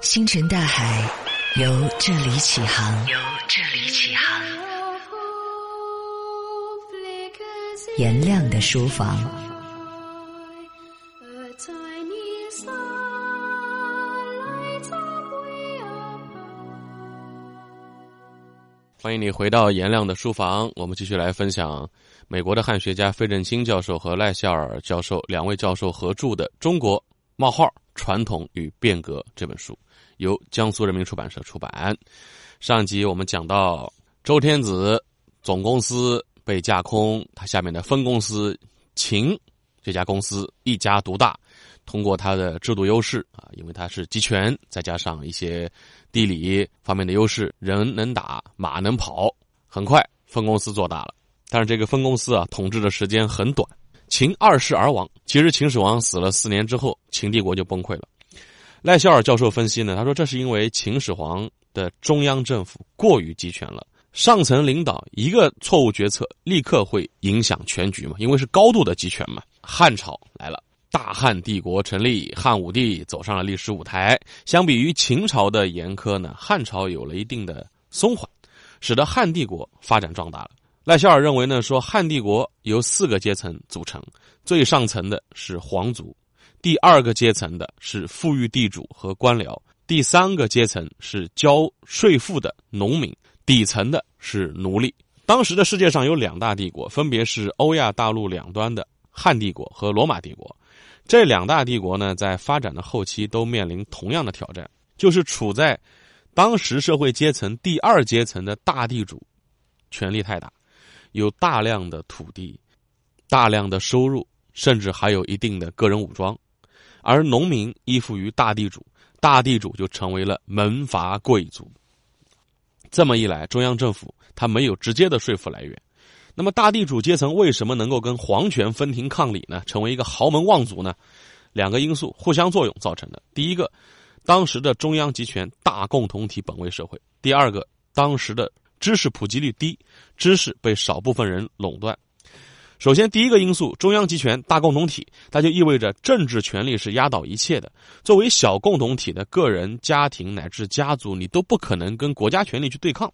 星辰大海，由这里起航。由这里起航。颜亮的书房。欢迎你回到颜亮的书房，我们继续来分享美国的汉学家费正清教授和赖肖尔教授两位教授合著的《中国冒号传统与变革》这本书。由江苏人民出版社出版。上集我们讲到，周天子总公司被架空，他下面的分公司秦这家公司一家独大，通过他的制度优势啊，因为他是集权，再加上一些地理方面的优势，人能打，马能跑，很快分公司做大了。但是这个分公司啊，统治的时间很短，秦二世而亡。其实秦始皇死了四年之后，秦帝国就崩溃了。赖肖尔教授分析呢，他说这是因为秦始皇的中央政府过于集权了，上层领导一个错误决策，立刻会影响全局嘛，因为是高度的集权嘛。汉朝来了，大汉帝国成立，汉武帝走上了历史舞台。相比于秦朝的严苛呢，汉朝有了一定的松缓，使得汉帝国发展壮大了。赖肖尔认为呢，说汉帝国由四个阶层组成，最上层的是皇族。第二个阶层的是富裕地主和官僚，第三个阶层是交税赋的农民，底层的是奴隶。当时的世界上有两大帝国，分别是欧亚大陆两端的汉帝国和罗马帝国。这两大帝国呢，在发展的后期都面临同样的挑战，就是处在当时社会阶层第二阶层的大地主权力太大，有大量的土地，大量的收入，甚至还有一定的个人武装。而农民依附于大地主，大地主就成为了门阀贵族。这么一来，中央政府它没有直接的税赋来源。那么，大地主阶层为什么能够跟皇权分庭抗礼呢？成为一个豪门望族呢？两个因素互相作用造成的。第一个，当时的中央集权大共同体本位社会；第二个，当时的知识普及率低，知识被少部分人垄断。首先，第一个因素，中央集权大共同体，它就意味着政治权力是压倒一切的。作为小共同体的个人、家庭乃至家族，你都不可能跟国家权力去对抗。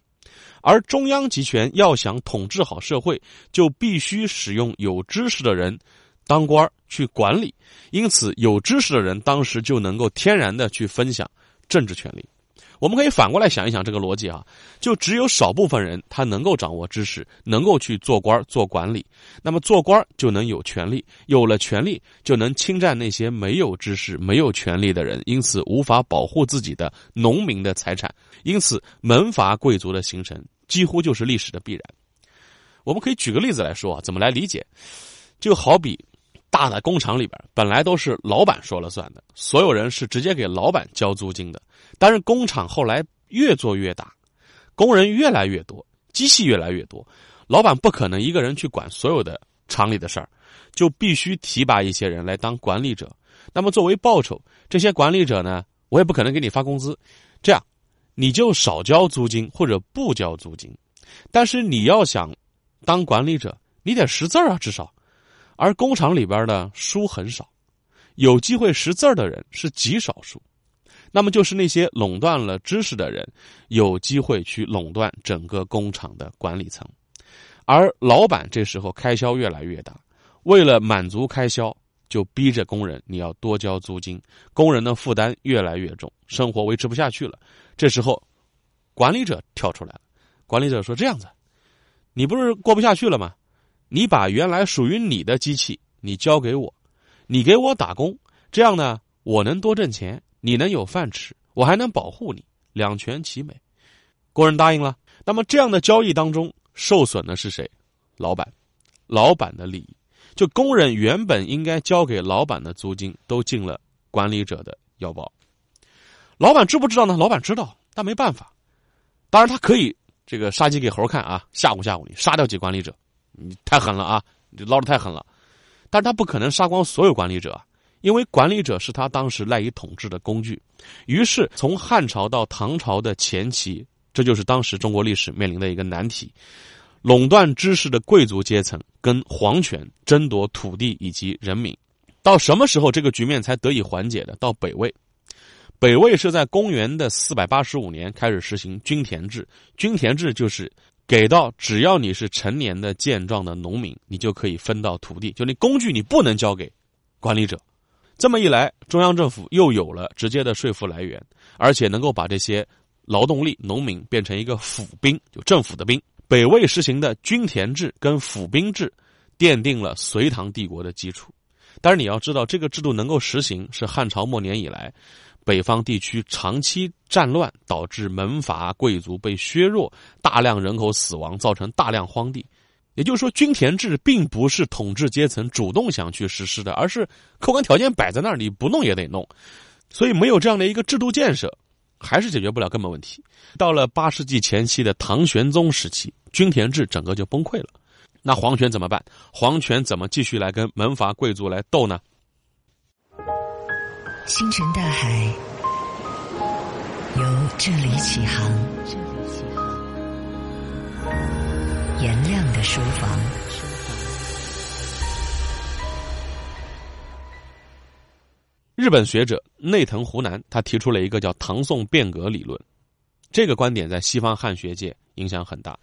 而中央集权要想统治好社会，就必须使用有知识的人当官去管理。因此，有知识的人当时就能够天然的去分享政治权利。我们可以反过来想一想这个逻辑啊，就只有少部分人他能够掌握知识，能够去做官做管理，那么做官就能有权利，有了权利就能侵占那些没有知识、没有权利的人，因此无法保护自己的农民的财产，因此门阀贵族的形成几乎就是历史的必然。我们可以举个例子来说啊，怎么来理解？就好比。大的工厂里边本来都是老板说了算的，所有人是直接给老板交租金的。但是工厂后来越做越大，工人越来越多，机器越来越多，老板不可能一个人去管所有的厂里的事儿，就必须提拔一些人来当管理者。那么作为报酬，这些管理者呢，我也不可能给你发工资，这样你就少交租金或者不交租金。但是你要想当管理者，你得识字啊，至少。而工厂里边的书很少，有机会识字的人是极少数，那么就是那些垄断了知识的人，有机会去垄断整个工厂的管理层，而老板这时候开销越来越大，为了满足开销，就逼着工人你要多交租金，工人的负担越来越重，生活维持不下去了。这时候，管理者跳出来了，管理者说：“这样子，你不是过不下去了吗？”你把原来属于你的机器，你交给我，你给我打工，这样呢，我能多挣钱，你能有饭吃，我还能保护你，两全其美。工人答应了。那么这样的交易当中，受损的是谁？老板，老板的利益。就工人原本应该交给老板的租金，都进了管理者的腰包。老板知不知道呢？老板知道，但没办法。当然，他可以这个杀鸡给猴看啊，吓唬吓唬你，杀掉几管理者。你太狠了啊！你捞的太狠了，但是他不可能杀光所有管理者，因为管理者是他当时赖以统治的工具。于是，从汉朝到唐朝的前期，这就是当时中国历史面临的一个难题：垄断知识的贵族阶层跟皇权争夺土地以及人民。到什么时候这个局面才得以缓解的？到北魏，北魏是在公元的四百八十五年开始实行均田制，均田制就是给到只要你是成年的健壮的农民，你就可以分到土地，就那工具你不能交给管理者。这么一来，中央政府又有了直接的税负来源，而且能够把这些劳动力农民变成一个府兵，就政府的兵。北魏实行的均田制跟府兵制，奠定了隋唐帝国的基础。但是你要知道，这个制度能够实行，是汉朝末年以来。北方地区长期战乱，导致门阀贵族被削弱，大量人口死亡，造成大量荒地。也就是说，均田制并不是统治阶层主动想去实施的，而是客观条件摆在那儿，你不弄也得弄。所以，没有这样的一个制度建设，还是解决不了根本问题。到了八世纪前期的唐玄宗时期，均田制整个就崩溃了。那皇权怎么办？皇权怎么继续来跟门阀贵族来斗呢？星辰大海，由这里起航。颜亮的书房。日本学者内藤湖南，他提出了一个叫“唐宋变革理论”，这个观点在西方汉学界影响很大。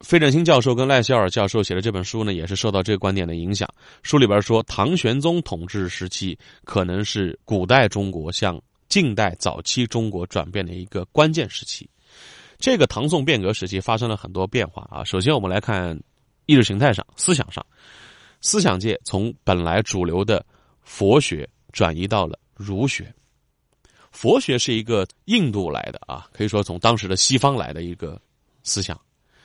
费正清教授跟赖肖尔教授写的这本书呢，也是受到这个观点的影响。书里边说，唐玄宗统治时期可能是古代中国向近代早期中国转变的一个关键时期。这个唐宋变革时期发生了很多变化啊。首先，我们来看意识形态上、思想上，思想界从本来主流的佛学转移到了儒学。佛学是一个印度来的啊，可以说从当时的西方来的一个思想。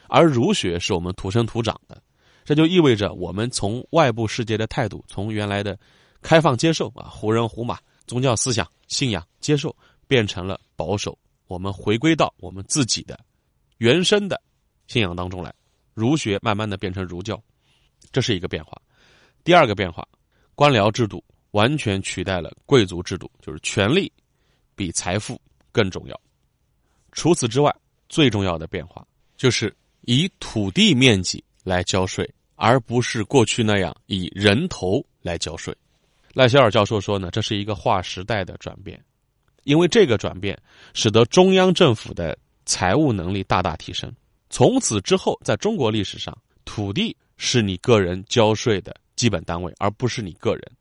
而儒学是我们土生土长的，这就意味着我们从外部世界的态度，从原来的开放接受啊，胡人胡马宗教思想信仰接受，变成了保守。我们回归到我们自己的原生的信仰当中来，儒学慢慢的变成儒教，这是一个变化。第二个变化，官僚制度完全取代了贵族制度，就是权力比财富更重要。除此之外，最重要的变化就是。以土地面积来交税，而不是过去那样以人头来交税。赖肖尔教授说呢，这是一个划时代的转变，因为这个转变使得中央政府的财务能力大大提升。从此之后，在中国历史上，土地是你个人交税的基本单位，而不是你个人。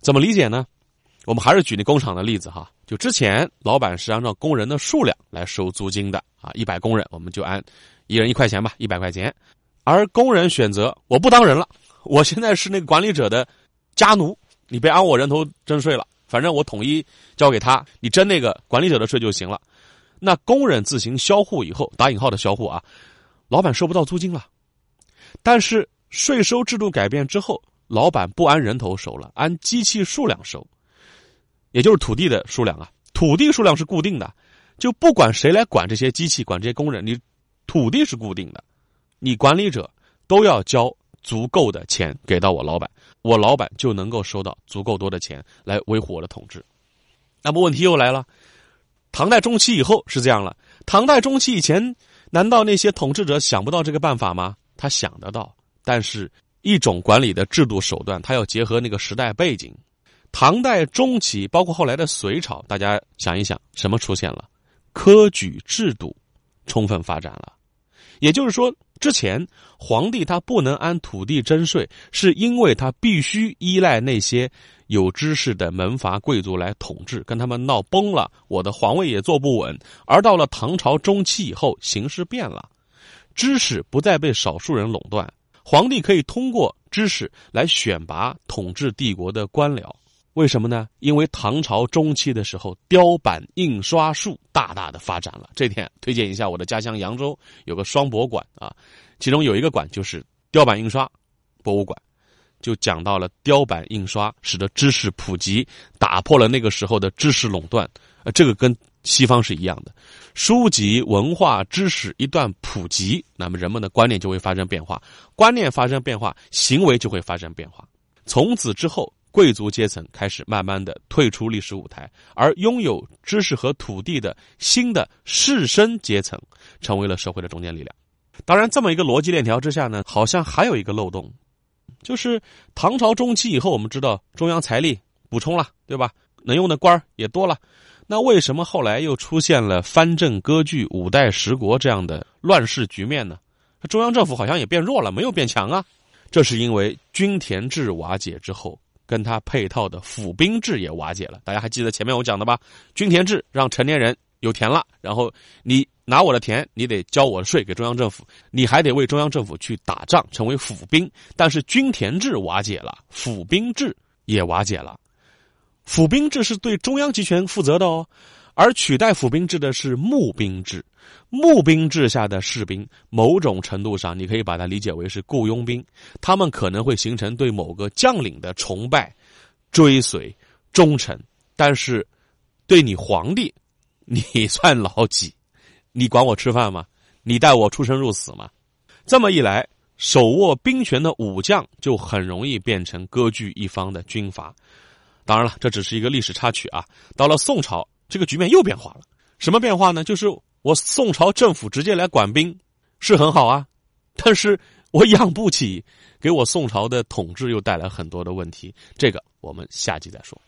怎么理解呢？我们还是举那工厂的例子哈，就之前老板是按照工人的数量来收租金的啊，一百工人我们就按。一人一块钱吧，一百块钱，而工人选择我不当人了，我现在是那个管理者的家奴，你别按我人头征税了，反正我统一交给他，你征那个管理者的税就行了。那工人自行销户以后，打引号的销户啊，老板收不到租金了。但是税收制度改变之后，老板不按人头收了，按机器数量收，也就是土地的数量啊，土地数量是固定的，就不管谁来管这些机器，管这些工人，你。土地是固定的，你管理者都要交足够的钱给到我老板，我老板就能够收到足够多的钱来维护我的统治。那么问题又来了，唐代中期以后是这样了，唐代中期以前，难道那些统治者想不到这个办法吗？他想得到，但是一种管理的制度手段，他要结合那个时代背景。唐代中期，包括后来的隋朝，大家想一想，什么出现了？科举制度充分发展了。也就是说，之前皇帝他不能按土地征税，是因为他必须依赖那些有知识的门阀贵族来统治，跟他们闹崩了，我的皇位也坐不稳。而到了唐朝中期以后，形势变了，知识不再被少数人垄断，皇帝可以通过知识来选拔统治帝国的官僚。为什么呢？因为唐朝中期的时候，雕版印刷术大大的发展了。这天推荐一下我的家乡扬州有个双博馆啊，其中有一个馆就是雕版印刷博物馆，就讲到了雕版印刷使得知识普及，打破了那个时候的知识垄断。呃，这个跟西方是一样的，书籍文化知识一旦普及，那么人们的观念就会发生变化，观念发生变化，行为就会发生变化。从此之后。贵族阶层开始慢慢的退出历史舞台，而拥有知识和土地的新的士绅阶层成为了社会的中坚力量。当然，这么一个逻辑链条之下呢，好像还有一个漏洞，就是唐朝中期以后，我们知道中央财力补充了，对吧？能用的官儿也多了，那为什么后来又出现了藩镇割据、五代十国这样的乱世局面呢？中央政府好像也变弱了，没有变强啊。这是因为均田制瓦解之后，跟他配套的府兵制也瓦解了。大家还记得前面我讲的吧？均田制让成年人有田了，然后你拿我的田，你得交我的税给中央政府，你还得为中央政府去打仗，成为府兵。但是均田制瓦解了，府兵制也瓦解了。府兵制是对中央集权负责的哦，而取代府兵制的是募兵制。募兵制下的士兵，某种程度上你可以把它理解为是雇佣兵，他们可能会形成对某个将领的崇拜、追随、忠诚，但是对你皇帝，你 算老几？你管我吃饭吗？你带我出生入死吗？这么一来，手握兵权的武将就很容易变成割据一方的军阀。当然了，这只是一个历史插曲啊。到了宋朝，这个局面又变化了。什么变化呢？就是我宋朝政府直接来管兵，是很好啊，但是我养不起，给我宋朝的统治又带来很多的问题。这个我们下集再说。